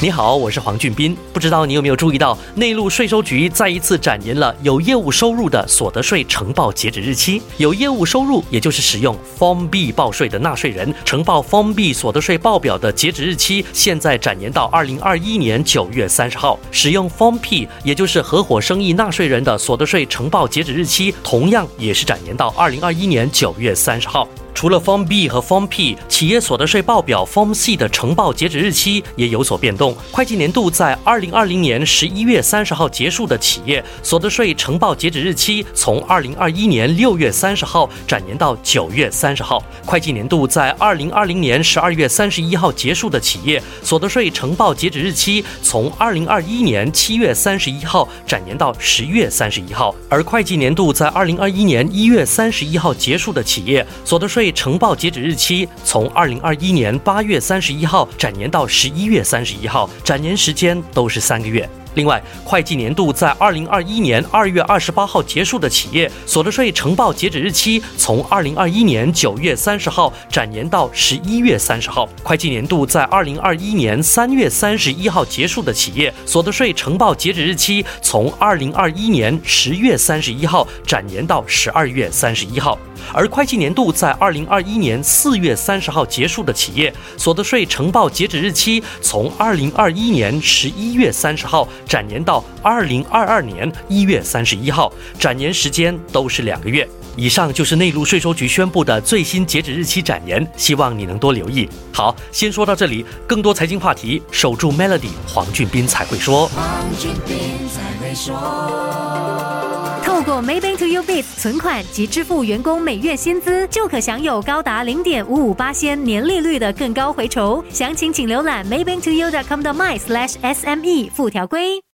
你好，我是黄俊斌。不知道你有没有注意到，内陆税收局再一次展延了有业务收入的所得税呈报截止日期。有业务收入，也就是使用 Form B 报税的纳税人，呈报 Form B 所得税报表的截止日期，现在展延到二零二一年九月三十号。使用 Form P，也就是合伙生意纳税人的所得税呈报截止日期，同样也是展延到二零二一年九月三十号。除了 Form B 和 Form P，企业所得税报表 Form C 的呈报截止日期也有所变动。会计年度在二零二零年十一月三十号结束的企业，所得税呈报截止日期从二零二一年六月三十号展延到九月三十号。会计年度在二零二零年十二月三十一号结束的企业，所得税呈报截止日期从二零二一年七月三十一号展延到十月三十一号。而会计年度在二零二一年一月三十一号结束的企业，所得税呈报截止日期从二零二一年八月三十一号展延到十一月三十一号，展延时间都是三个月。另外，会计年度在二零二一年二月二十八号结束的企业，所得税呈报截止日期从二零二一年九月三十号展延到十一月三十号。会计年度在二零二一年三月三十一号结束的企业，所得税呈报截止日期从二零二一年十月三十一号展延到十二月三十一号。而会计年度在二零二一年四月三十号结束的企业，所得税呈报截止日期从二零二一年十一月三十号展延到二零二二年一月三十一号，展延时间都是两个月。以上就是内陆税收局宣布的最新截止日期展延，希望你能多留意。好，先说到这里，更多财经话题，守住 Melody，黄俊斌才会说。黄俊斌才会说。透过 Maybank to You Bit 存款及支付员工每月薪资，就可享有高达零点五五八仙年利率的更高回酬。详情请浏览 maybanktoyou.com 的 my slash SME 附条规。